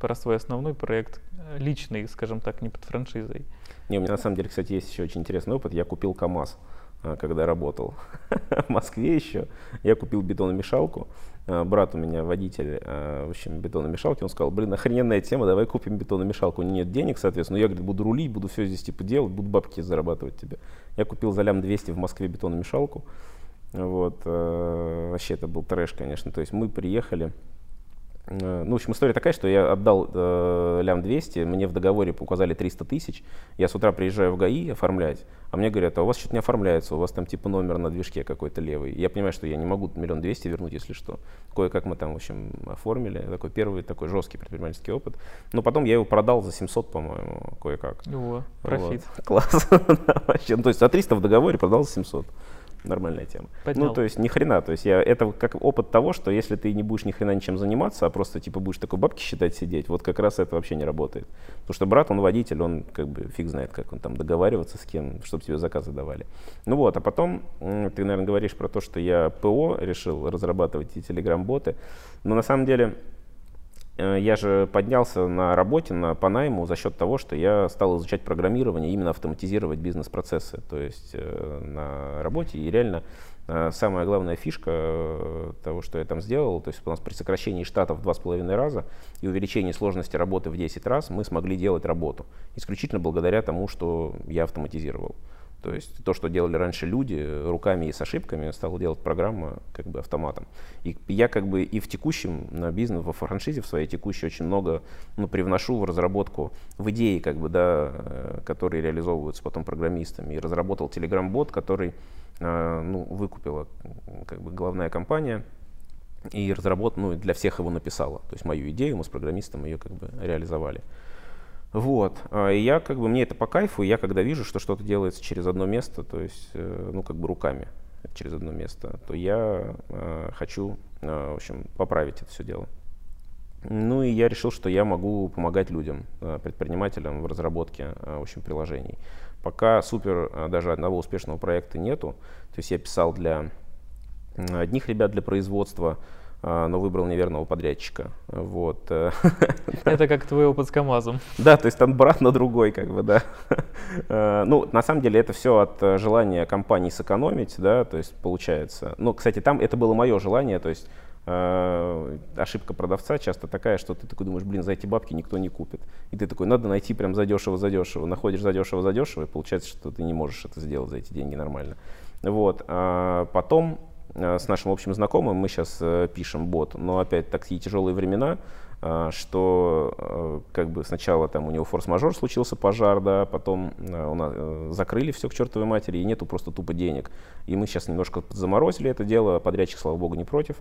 про свой основной проект э, личный, скажем так, не под франшизой. Не, у меня на самом деле, кстати, есть еще очень интересный опыт. Я купил КАМАЗ. А, когда работал в Москве еще, я купил бетономешалку. А, брат у меня водитель, а, в общем, бетономешалки, он сказал, блин, охрененная тема, давай купим бетономешалку. У нет денег, соответственно, но я, говорит, буду рулить, буду все здесь типа делать, буду бабки зарабатывать тебе. Я купил за лям 200 в Москве бетономешалку. Вот, вообще это был трэш, конечно. То есть мы приехали, Э, ну, в общем, история такая, что я отдал э, лям 200, мне в договоре указали 300 тысяч, я с утра приезжаю в ГАИ оформлять, а мне говорят, а у вас что-то не оформляется, у вас там типа номер на движке какой-то левый. Я понимаю, что я не могу миллион двести вернуть, если что. Кое-как мы там, в общем, оформили, такой первый такой жесткий предпринимательский опыт. Но потом я его продал за 700, по-моему, кое-как. О, профит. Вот. Класс. Вообще, ну, то есть за 300 в договоре продал за 700 нормальная тема. Поднял. Ну, то есть ни хрена, то есть я, это как опыт того, что если ты не будешь ни хрена ничем заниматься, а просто типа будешь такой бабки считать сидеть, вот как раз это вообще не работает. Потому что брат, он водитель, он как бы фиг знает, как он там договариваться с кем, чтобы тебе заказы давали. Ну вот, а потом ты, наверное, говоришь про то, что я ПО решил разрабатывать и телеграм-боты, но на самом деле я же поднялся на работе на, по найму за счет того, что я стал изучать программирование, именно автоматизировать бизнес-процессы. То есть э, на работе и реально э, самая главная фишка э, того, что я там сделал, то есть у нас при сокращении штатов в два с половиной раза и увеличении сложности работы в 10 раз мы смогли делать работу. Исключительно благодаря тому, что я автоматизировал. То есть то, что делали раньше люди руками и с ошибками, стала делать программа как бы автоматом. И я как бы и в текущем на бизнес, во франшизе в своей текущей очень много ну, привношу в разработку, в идеи, как бы, да, э, которые реализовываются потом программистами. И разработал Telegram-бот, который э, ну, выкупила как бы главная компания и разработал, ну, для всех его написала. То есть мою идею мы с программистом ее как бы реализовали. Вот. А, и я как бы, мне это по кайфу, я когда вижу, что что-то делается через одно место, то есть, э, ну, как бы руками через одно место, то я э, хочу, э, в общем, поправить это все дело. Ну и я решил, что я могу помогать людям, э, предпринимателям в разработке, э, в общем, приложений. Пока супер э, даже одного успешного проекта нету. То есть я писал для одних ребят для производства, но выбрал неверного подрядчика. Вот. Э. Это как твой опыт с КАМАЗом. Да, то есть там брат на другой, как бы, да. Э, ну, на самом деле это все от э, желания компании сэкономить, да, то есть получается. Ну, кстати, там это было мое желание, то есть ошибка продавца часто такая, что ты такой думаешь, блин, за эти бабки никто не купит. И ты такой, надо найти прям задешево, задешево. Находишь задешево, задешево, и получается, что ты не можешь это сделать за эти деньги нормально. Вот. А потом Э, с нашим общим знакомым мы сейчас э, пишем бот, но опять такие тяжелые времена, э, что как бы сначала там у него форс-мажор случился пожар, да, потом у нас закрыли все к чертовой матери и нету просто тупо денег. И мы сейчас немножко заморозили это дело, подрядчик, слава богу, не против.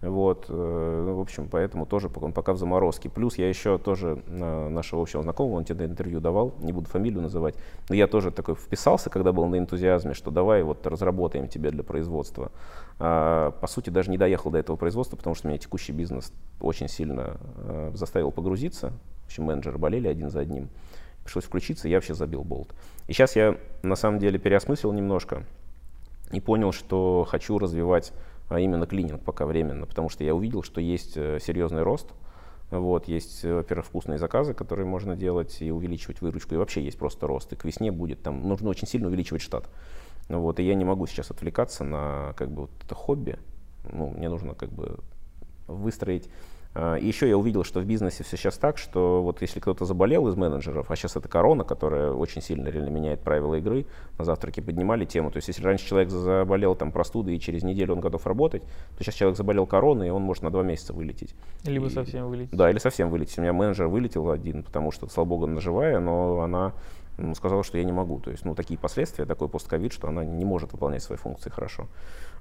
Вот, э, в общем, поэтому тоже он пока в заморозке. Плюс я еще тоже нашего общего знакомого, он тебе интервью давал, не буду фамилию называть, но я тоже такой вписался, когда был на энтузиазме, что давай вот разработаем тебе для производства. А, по сути, даже не доехал до этого производства, потому что меня текущий бизнес очень сильно а, заставил погрузиться. В общем, менеджеры болели один за одним. Пришлось включиться, я вообще забил болт. И сейчас я на самом деле переосмыслил немножко и понял, что хочу развивать а именно клининг пока временно, потому что я увидел, что есть э, серьезный рост. Вот, есть, э, во-первых, вкусные заказы, которые можно делать и увеличивать выручку, и вообще есть просто рост. И к весне будет, там нужно очень сильно увеличивать штат. Вот, и я не могу сейчас отвлекаться на как бы вот это хобби. Ну, мне нужно как бы выстроить и еще я увидел, что в бизнесе все сейчас так, что вот если кто-то заболел из менеджеров, а сейчас это корона, которая очень сильно реально меняет правила игры, на завтраке поднимали тему. То есть если раньше человек заболел там простудой и через неделю он готов работать, то сейчас человек заболел короной, и он может на два месяца вылететь. Либо и, совсем вылететь. Да, или совсем вылететь. У меня менеджер вылетел один, потому что, слава богу, она живая, но она ну, сказала, что я не могу. То есть, ну, такие последствия, такой постковид, что она не может выполнять свои функции хорошо.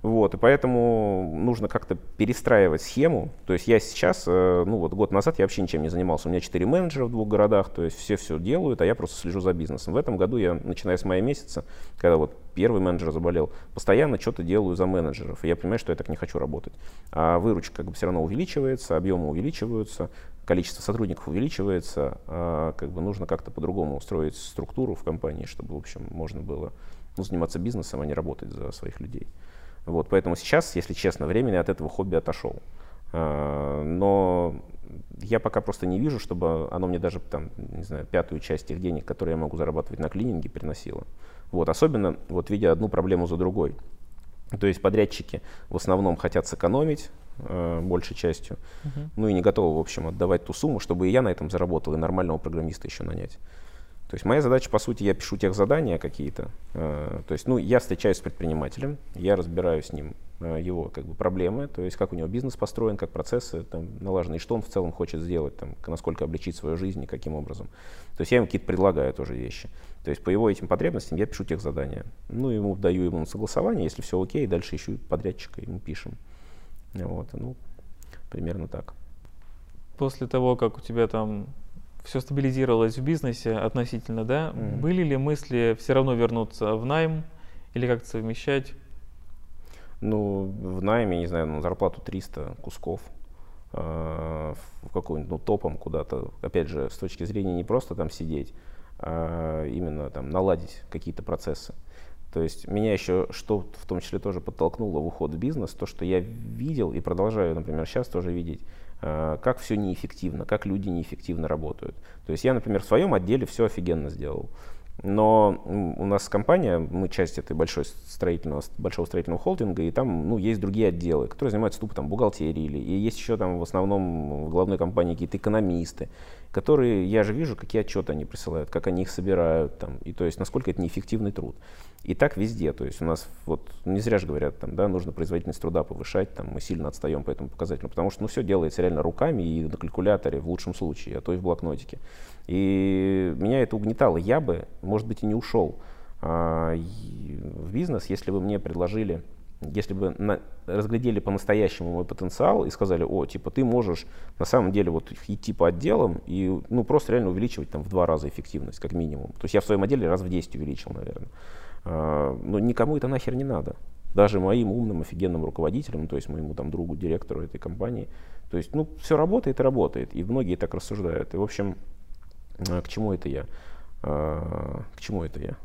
Вот, и поэтому нужно как-то перестраивать схему. То есть я сейчас, э, ну вот год назад я вообще ничем не занимался. У меня четыре менеджера в двух городах, то есть все все делают, а я просто слежу за бизнесом. В этом году я, начиная с мая месяца, когда вот первый менеджер заболел, постоянно что-то делаю за менеджеров. И я понимаю, что я так не хочу работать. А выручка как бы все равно увеличивается, объемы увеличиваются, количество сотрудников увеличивается, а как бы нужно как-то по-другому устроить структуру в компании, чтобы, в общем, можно было ну, заниматься бизнесом, а не работать за своих людей. Вот, поэтому сейчас, если честно, времени от этого хобби отошел. А, но я пока просто не вижу, чтобы оно мне даже там, не знаю, пятую часть тех денег, которые я могу зарабатывать на клининге, приносило. Вот, особенно вот видя одну проблему за другой. То есть подрядчики в основном хотят сэкономить э, большей частью, uh-huh. ну и не готовы, в общем, отдавать ту сумму, чтобы и я на этом заработал, и нормального программиста еще нанять. То есть моя задача, по сути, я пишу тех задания какие-то. Э, то есть, ну, я встречаюсь с предпринимателем, я разбираю с ним э, его как бы проблемы, то есть как у него бизнес построен, как процессы там налажены, и что он в целом хочет сделать, там, насколько облегчить свою жизнь и каким образом. То есть я ему какие-то предлагаю тоже вещи. То есть по его этим потребностям я пишу тех задания. Ну, ему даю ему согласование, если все окей, дальше ищу подрядчика, ему пишем. Вот, ну, примерно так. После того, как у тебя там все стабилизировалось в бизнесе относительно, да, mm-hmm. были ли мысли все равно вернуться в найм или как-то совмещать? Ну, в найме, не знаю, на зарплату 300 кусков, э, в какой-нибудь, ну, топом куда-то, опять же, с точки зрения не просто там сидеть, а именно там наладить какие-то процессы. То есть меня еще что в том числе тоже подтолкнуло в уход в бизнес, то, что я видел и продолжаю, например, сейчас тоже видеть, как все неэффективно, как люди неэффективно работают. То есть я, например, в своем отделе все офигенно сделал. Но у нас компания, мы часть этой большой строительного, большого строительного холдинга, и там ну, есть другие отделы, которые занимаются тупо там, бухгалтерией, или, и есть еще там в основном в главной компании какие-то экономисты, которые, я же вижу, какие отчеты они присылают, как они их собирают, там, и то есть насколько это неэффективный труд. И так везде, то есть у нас вот не зря же говорят, там, да, нужно производительность труда повышать, там, мы сильно отстаем по этому показателю, потому что ну, все делается реально руками и на калькуляторе в лучшем случае, а то и в блокнотике. И меня это угнетало. Я бы, может быть, и не ушел а, в бизнес, если бы мне предложили, если бы на, разглядели по-настоящему мой потенциал и сказали, о, типа, ты можешь на самом деле вот идти по отделам и ну, просто реально увеличивать там в два раза эффективность, как минимум. То есть я в своем отделе раз в 10 увеличил, наверное. А, но никому это нахер не надо. Даже моим умным, офигенным руководителям, то есть моему там другу, директору этой компании. То есть, ну, все работает и работает. И многие так рассуждают. И, в общем, а, к чему это я? А, к чему это я?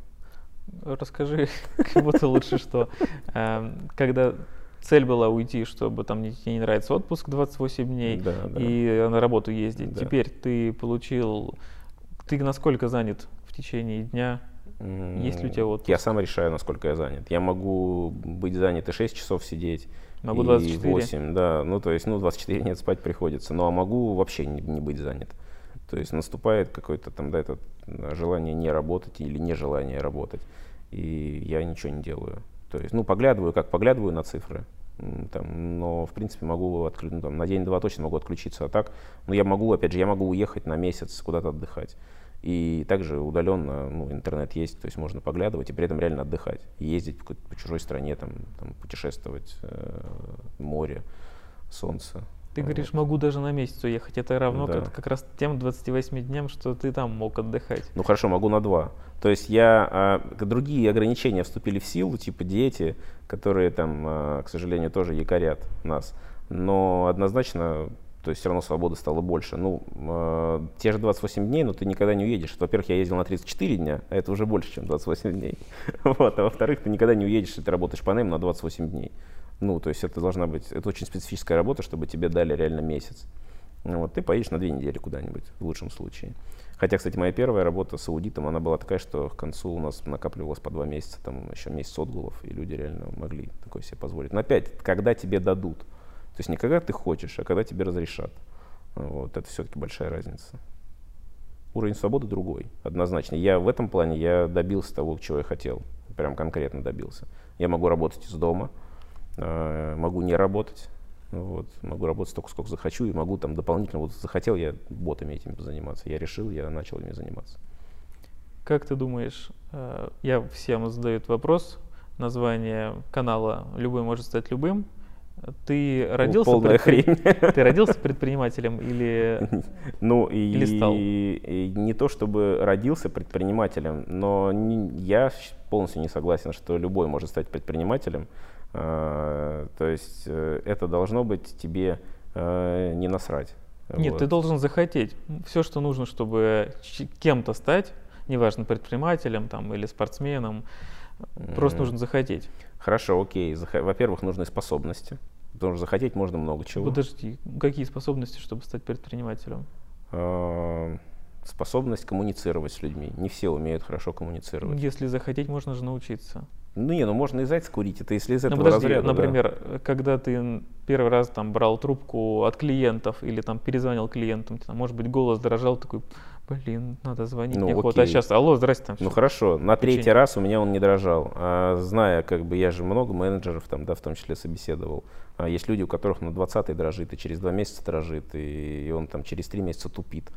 Расскажи, как будто лучше что. Эм, когда цель была уйти, чтобы там тебе не нравится отпуск 28 дней да, да. и на работу ездить. Да. Теперь ты получил, ты насколько занят в течение дня? Есть ли у тебя отпуск? Я сам решаю, насколько я занят. Я могу быть занят и 6 часов сидеть, Могу 24. И 8, да. Ну, то есть, ну, 24 нет, спать приходится. Ну, а могу вообще не, не быть занят. То есть наступает какое-то там, да, это желание не работать или нежелание работать. И я ничего не делаю. То есть, ну, поглядываю, как поглядываю на цифры. Там, но, в принципе, могу отключить, ну, там, на день-два точно могу отключиться. А так, ну, я могу, опять же, я могу уехать на месяц куда-то отдыхать. И также удаленно, ну, интернет есть, то есть можно поглядывать и при этом реально отдыхать. Ездить по, чужой стране, там, там путешествовать, э, море, солнце. Ты говоришь, могу даже на месяц уехать. Это равно да. как, как раз тем 28 дням, что ты там мог отдыхать. Ну хорошо, могу на два. То есть я, а, другие ограничения вступили в силу, типа дети, которые там, а, к сожалению, тоже якорят нас. Но однозначно, то есть все равно свободы стало больше. Ну, а, те же 28 дней, но ты никогда не уедешь. Во-первых, я ездил на 34 дня, а это уже больше, чем 28 дней. вот. А во-вторых, ты никогда не уедешь, если ты работаешь по найму на 28 дней. Ну, то есть это должна быть, это очень специфическая работа, чтобы тебе дали реально месяц. Ну, вот, ты поедешь на две недели куда-нибудь, в лучшем случае. Хотя, кстати, моя первая работа с аудитом, она была такая, что к концу у нас накапливалось по два месяца, там еще месяц отгулов, и люди реально могли такое себе позволить. Но опять, когда тебе дадут. То есть не когда ты хочешь, а когда тебе разрешат. Вот, это все-таки большая разница. Уровень свободы другой, однозначно. Я в этом плане я добился того, чего я хотел. Прям конкретно добился. Я могу работать из дома, Э, могу не работать, вот, могу работать столько, сколько захочу, и могу там дополнительно, вот захотел я ботами этими заниматься, я решил, я начал ими заниматься. Как ты думаешь, э, я всем задаю этот вопрос, название канала «Любой может стать любым», ты родился, Полная хрень. ты родился предпринимателем или, ну, и, или стал? И, и не то чтобы родился предпринимателем, но не, я полностью не согласен, что любой может стать предпринимателем. А, то есть э, это должно быть тебе э, не насрать. Нет, вот. ты должен захотеть. Все, что нужно, чтобы кем-то стать, неважно, предпринимателем там, или спортсменом, mm-hmm. просто нужно захотеть. Хорошо, окей. Во-первых, нужны способности. Потому что захотеть можно много чего. Подожди, какие способности, чтобы стать предпринимателем? А, способность коммуницировать с людьми. Не все умеют хорошо коммуницировать. Если захотеть, можно же научиться. Ну не, ну можно и зайца курить, это если из ну, этого ну, подожди, разряда. Например, да. когда ты первый раз там брал трубку от клиентов или там перезвонил клиентам, там, может быть, голос дрожал, такой, блин, надо звонить, ну, неохота. А сейчас, алло, здрасте. Там, ну хорошо, на третий раз у меня он не дрожал. А, зная, как бы, я же много менеджеров там, да, в том числе собеседовал. А есть люди, у которых на 20-й дрожит, и через два месяца дрожит, и, и он там через три месяца тупит.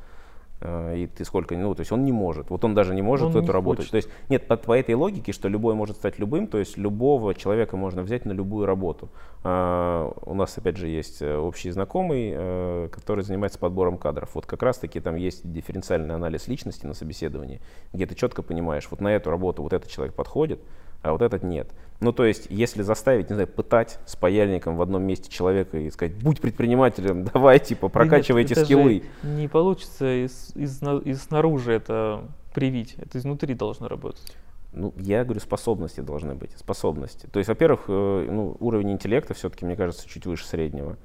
Э, и ты сколько, ну, то есть он не может, вот он даже не может он в эту работу. То есть нет, по, по этой логике, что любой может стать любым, то есть любого человека можно взять на любую работу. А, у нас, опять же, есть э, общий знакомый, а, который занимается подбором кадров. Вот как раз-таки там есть дифференциальный анализ личности на собеседовании, где ты четко понимаешь, вот на эту работу вот этот человек подходит, а вот этот нет. Ну, то есть, если заставить, не знаю, пытать с паяльником в одном месте человека и сказать, будь предпринимателем, давай, типа, прокачивайте нет, скиллы. не получится из, из, из снаружи это привить, это изнутри должно работать. Ну, я говорю, способности должны быть, способности. То есть, во-первых, э, ну, уровень интеллекта все-таки, мне кажется, чуть выше среднего.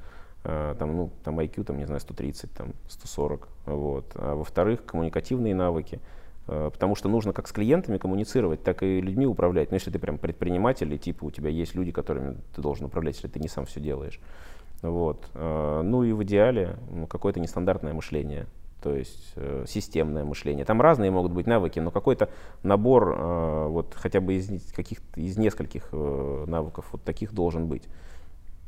э, там, ну, там IQ, там, не знаю, 130, там, 140, вот. А во-вторых, коммуникативные навыки, потому что нужно как с клиентами коммуницировать, так и людьми управлять. Ну, если ты прям предприниматель, и типа у тебя есть люди, которыми ты должен управлять, если ты не сам все делаешь. Вот. Ну и в идеале ну, какое-то нестандартное мышление, то есть э, системное мышление. Там разные могут быть навыки, но какой-то набор э, вот хотя бы из каких из нескольких э, навыков вот таких должен быть.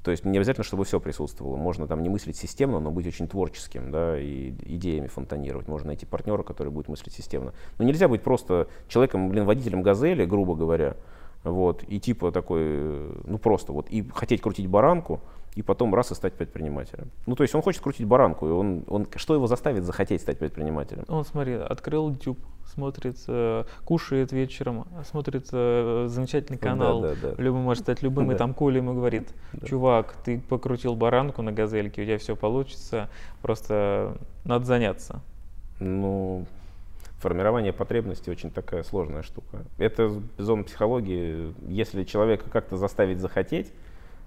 То есть не обязательно, чтобы все присутствовало. Можно там не мыслить системно, но быть очень творческим, да, и идеями фонтанировать. Можно найти партнера, который будет мыслить системно. Но нельзя быть просто человеком, блин, водителем газели, грубо говоря, вот, и типа такой, ну просто вот, и хотеть крутить баранку, и потом раз и стать предпринимателем. Ну, то есть он хочет крутить баранку, и он, он что его заставит захотеть стать предпринимателем? Он, смотри, открыл YouTube, смотрит, э, кушает вечером, смотрит э, замечательный канал, да, да, да. любой может стать любым, да. и там Коля ему говорит, чувак, ты покрутил баранку на газельке, у тебя все получится, просто надо заняться. Ну, формирование потребностей очень такая сложная штука. Это зона психологии. Если человека как-то заставить захотеть,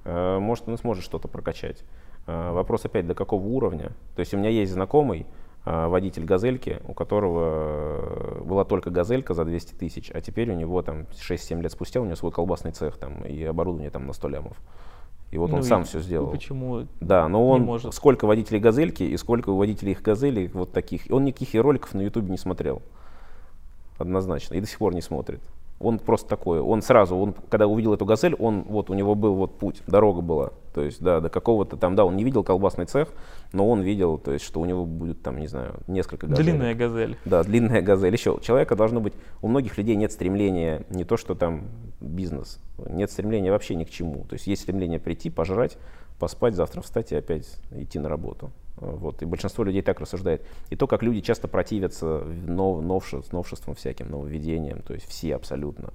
может, он сможет что-то прокачать. Э, вопрос опять, до какого уровня. То есть у меня есть знакомый, э, водитель «Газельки», у которого была только «Газелька» за 200 тысяч, а теперь у него там 6-7 лет спустя у него свой колбасный цех там, и оборудование там на 100 лямов. И вот ну он и, сам все сделал. Почему? Да, но он может? сколько водителей газельки и сколько у водителей их газелей вот таких. Он никаких роликов на Ютубе не смотрел. Однозначно. И до сих пор не смотрит. Он просто такой, он сразу, он, когда увидел эту газель, он, вот у него был вот путь, дорога была, то есть, да, до какого-то там, да, он не видел колбасный цех, но он видел, то есть, что у него будет там, не знаю, несколько газелей. Длинная газель. Да, длинная газель. Еще у человека должно быть, у многих людей нет стремления, не то, что там бизнес, нет стремления вообще ни к чему, то есть, есть стремление прийти, пожрать, поспать, завтра встать и опять идти на работу. Вот. И большинство людей так рассуждает. И то, как люди часто противятся нов, новшеств, новшествам всяким, нововведениям, то есть все абсолютно.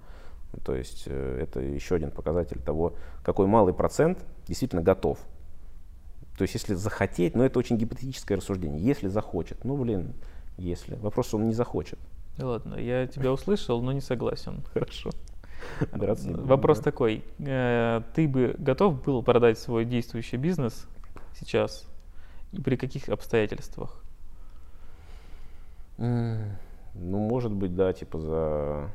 То есть э, это еще один показатель того, какой малый процент действительно готов. То есть если захотеть, но это очень гипотетическое рассуждение, если захочет, ну блин, если. Вопрос, он не захочет. Ладно, я тебя услышал, но не согласен. Хорошо. Вопрос такой. Э, ты бы готов был продать свой действующий бизнес сейчас и при каких обстоятельствах? Ну, может быть, да, типа за...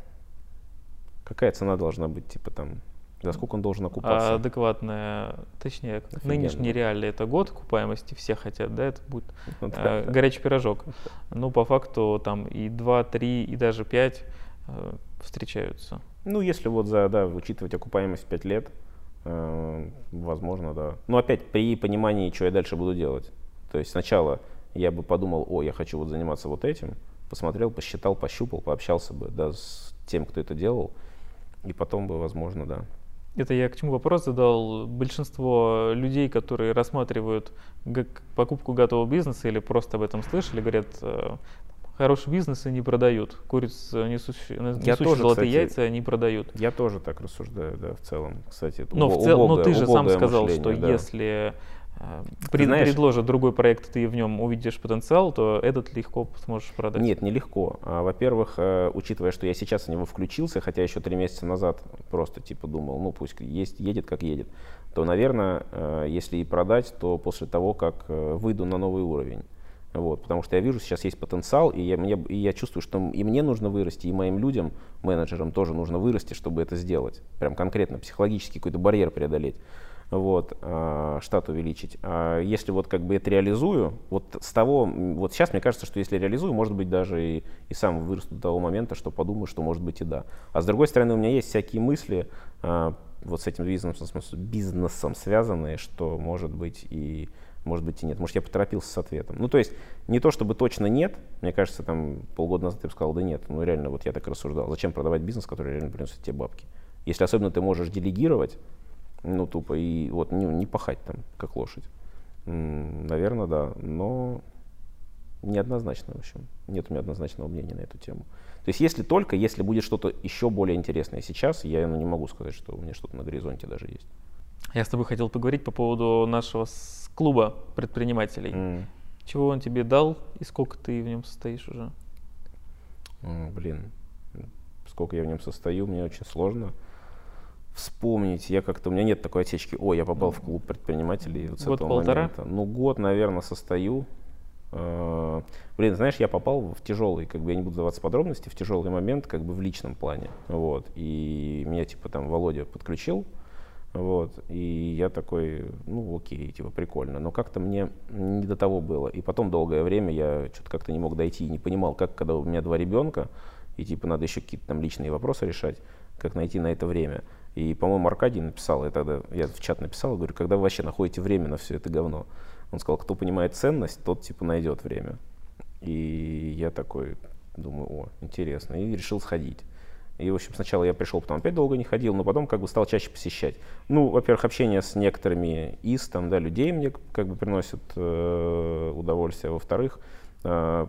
Какая цена должна быть, типа там, за сколько он должен окупаться? А адекватная, точнее, Офигенно. нынешний реалии это год окупаемости, все хотят, да, это будет ну, да, э, горячий пирожок. Ну, по факту там и 2, 3, и даже 5 э, встречаются. Ну, если вот за, да, учитывать окупаемость 5 лет, э, возможно, да. Но опять при понимании, что я дальше буду делать. То есть сначала я бы подумал, о, я хочу вот заниматься вот этим, посмотрел, посчитал, пощупал, пообщался бы да, с тем, кто это делал, и потом бы, возможно, да. Это я к чему вопрос задал. Большинство людей, которые рассматривают покупку готового бизнеса или просто об этом слышали, говорят, э, хорошие бизнесы не продают. Курицы, несущие, несущие тоже, золотые кстати, яйца, не продают. Я тоже так рассуждаю, да, в целом. Кстати, но, убо, в цел, но ты же сам сказал, что да. если Э, При, знаешь, предложат другой проект, ты в нем увидишь потенциал, то этот легко сможешь продать. Нет, не легко. А, во-первых, э, учитывая, что я сейчас в него включился, хотя еще три месяца назад просто типа думал, ну пусть есть, едет как едет, то, наверное, э, если и продать, то после того, как выйду на новый уровень. Вот, потому что я вижу, сейчас есть потенциал, и я, мне, и я чувствую, что и мне нужно вырасти, и моим людям, менеджерам тоже нужно вырасти, чтобы это сделать. Прям конкретно, психологический какой-то барьер преодолеть вот, э, штат увеличить. А если вот как бы это реализую, вот с того, вот сейчас мне кажется, что если реализую, может быть даже и, и сам вырасту до того момента, что подумаю, что может быть и да. А с другой стороны, у меня есть всякие мысли, э, вот с этим бизнесом, бизнесом связанные, что может быть и может быть и нет. Может, я поторопился с ответом. Ну, то есть, не то чтобы точно нет. Мне кажется, там полгода назад я бы сказал, да нет. Ну, реально, вот я так рассуждал. Зачем продавать бизнес, который реально приносит тебе бабки? Если особенно ты можешь делегировать, ну, тупо, и вот не, не пахать там, как лошадь. Наверное, да, но неоднозначно, в общем. Нет у меня однозначного мнения на эту тему. То есть, если только, если будет что-то еще более интересное сейчас, я ну, не могу сказать, что у меня что-то на горизонте даже есть. Я с тобой хотел поговорить по поводу нашего клуба предпринимателей. Mm. Чего он тебе дал и сколько ты в нем состоишь уже? Mm, блин, сколько я в нем состою, мне очень сложно вспомнить, я как-то, у меня нет такой отсечки, ой, я попал в клуб предпринимателей вот с год этого полтора? момента. Ну, год, наверное, состою. Э, блин, знаешь, я попал в тяжелый, как бы я не буду даваться подробности, в тяжелый момент, как бы в личном плане, вот, и меня, типа, там Володя подключил, вот, и я такой, ну, окей, типа, прикольно, но как-то мне не до того было, и потом долгое время я что-то как-то не мог дойти и не понимал, как, когда у меня два ребенка, и, типа, надо еще какие-то там личные вопросы решать, как найти на это время. И, по-моему, Аркадий написал, я тогда, я в чат написал, говорю, когда вы вообще находите время на все это говно? Он сказал, кто понимает ценность, тот типа найдет время. И я такой думаю, о, интересно, и решил сходить. И, в общем, сначала я пришел, потом опять долго не ходил, но потом как бы стал чаще посещать. Ну, во-первых, общение с некоторыми из там, да, людей мне как бы приносит э, удовольствие. Во-вторых, э,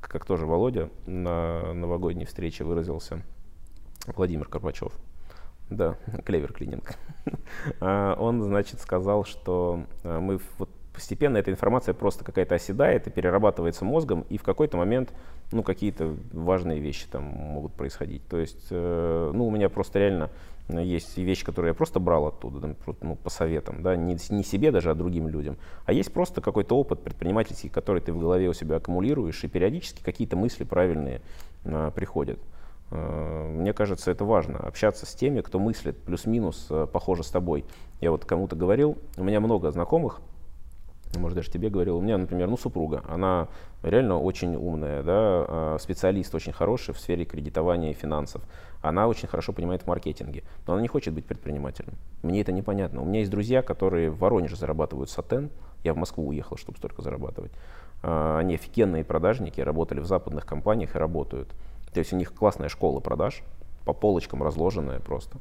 как тоже Володя на новогодней встрече выразился, Владимир Карпачев, да, клевер клининг. А, он, значит, сказал, что а, мы вот постепенно эта информация просто какая-то оседает и перерабатывается мозгом, и в какой-то момент, ну, какие-то важные вещи там могут происходить. То есть, э, ну, у меня просто реально есть вещи, которые я просто брал оттуда, ну, по советам, да, не, не себе даже, а другим людям. А есть просто какой-то опыт предпринимательский, который ты в голове у себя аккумулируешь, и периодически какие-то мысли правильные а, приходят. Э, мне кажется, это важно, общаться с теми, кто мыслит плюс-минус э, похоже с тобой. Я вот кому-то говорил, у меня много знакомых, может, даже тебе говорил, у меня, например, ну, супруга, она реально очень умная, да, э, специалист очень хороший в сфере кредитования и финансов. Она очень хорошо понимает в маркетинге, но она не хочет быть предпринимателем. Мне это непонятно. У меня есть друзья, которые в Воронеже зарабатывают сатен, я в Москву уехал, чтобы столько зарабатывать. Они офигенные продажники, работали в западных компаниях и работают. То есть у них классная школа продаж, по полочкам разложенная просто.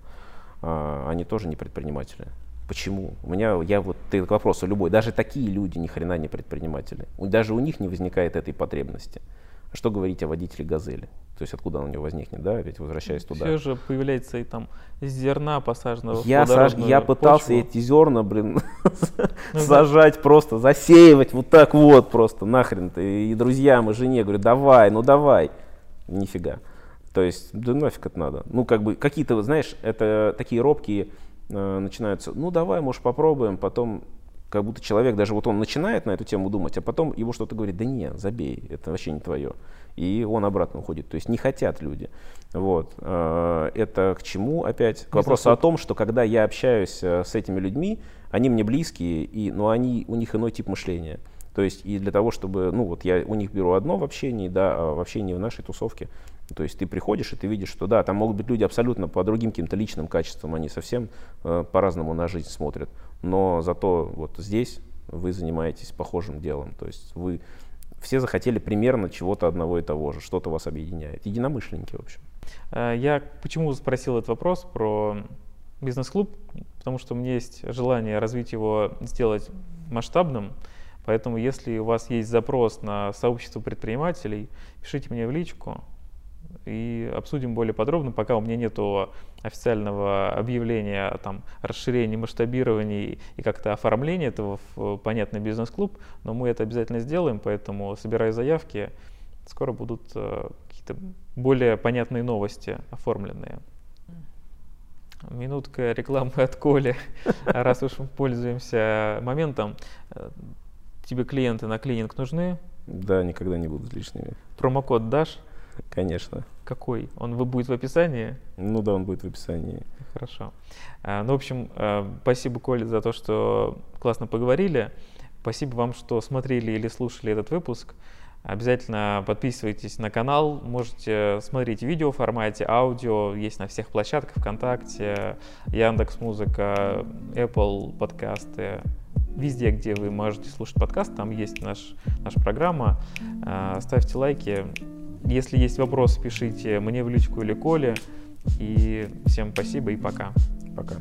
А, они тоже не предприниматели. Почему? У меня, я вот, ты к вопросу любой, даже такие люди ни хрена не предприниматели. Даже у них не возникает этой потребности. Что говорить о водителе «Газели»? То есть откуда он у него возникнет, да, ведь возвращаясь туда. Все же появляется и там зерна посаженного я, саж, я пытался почву. эти зерна, блин, ну сажать просто, засеивать вот так вот просто, нахрен. И друзьям, и жене говорю, давай, ну давай нифига. То есть, да нафиг это надо. Ну, как бы, какие-то, знаешь, это такие робкие э, начинаются, ну, давай, может, попробуем, потом как будто человек, даже вот он начинает на эту тему думать, а потом его что-то говорит, да не, забей, это вообще не твое. И он обратно уходит. То есть не хотят люди. Вот. Э, это к чему опять? К вопросу о том, что когда я общаюсь э, с этими людьми, они мне близкие, и, но они, у них иной тип мышления. То есть и для того, чтобы, ну вот я у них беру одно в общении, да, а в общении в нашей тусовке. То есть ты приходишь и ты видишь, что да, там могут быть люди абсолютно по другим каким-то личным качествам, они совсем э, по-разному на жизнь смотрят. Но зато вот здесь вы занимаетесь похожим делом. То есть вы все захотели примерно чего-то одного и того же, что-то вас объединяет. Единомышленники, в общем. Э, я почему спросил этот вопрос про бизнес-клуб? Потому что у меня есть желание развить его, сделать масштабным. Поэтому, если у вас есть запрос на сообщество предпринимателей, пишите мне в личку и обсудим более подробно. Пока у меня нет официального объявления там, расширении, масштабировании и как-то оформлении этого в понятный бизнес-клуб, но мы это обязательно сделаем, поэтому собирай заявки. Скоро будут э, какие-то более понятные новости оформленные. Минутка рекламы от Коли, раз уж мы пользуемся моментом. Тебе клиенты на клининг нужны? Да, никогда не будут лишними. Промокод дашь? Конечно. Какой? Он будет в описании? Ну да, он будет в описании. Хорошо. А, ну, в общем, а, спасибо, Коля, за то, что классно поговорили. Спасибо вам, что смотрели или слушали этот выпуск. Обязательно подписывайтесь на канал, можете смотреть видео в формате аудио, есть на всех площадках ВКонтакте, Яндекс Музыка, Apple подкасты, везде, где вы можете слушать подкаст, там есть наш, наша программа. А, ставьте лайки. Если есть вопросы, пишите мне в личку или Коле. И всем спасибо и пока. Пока.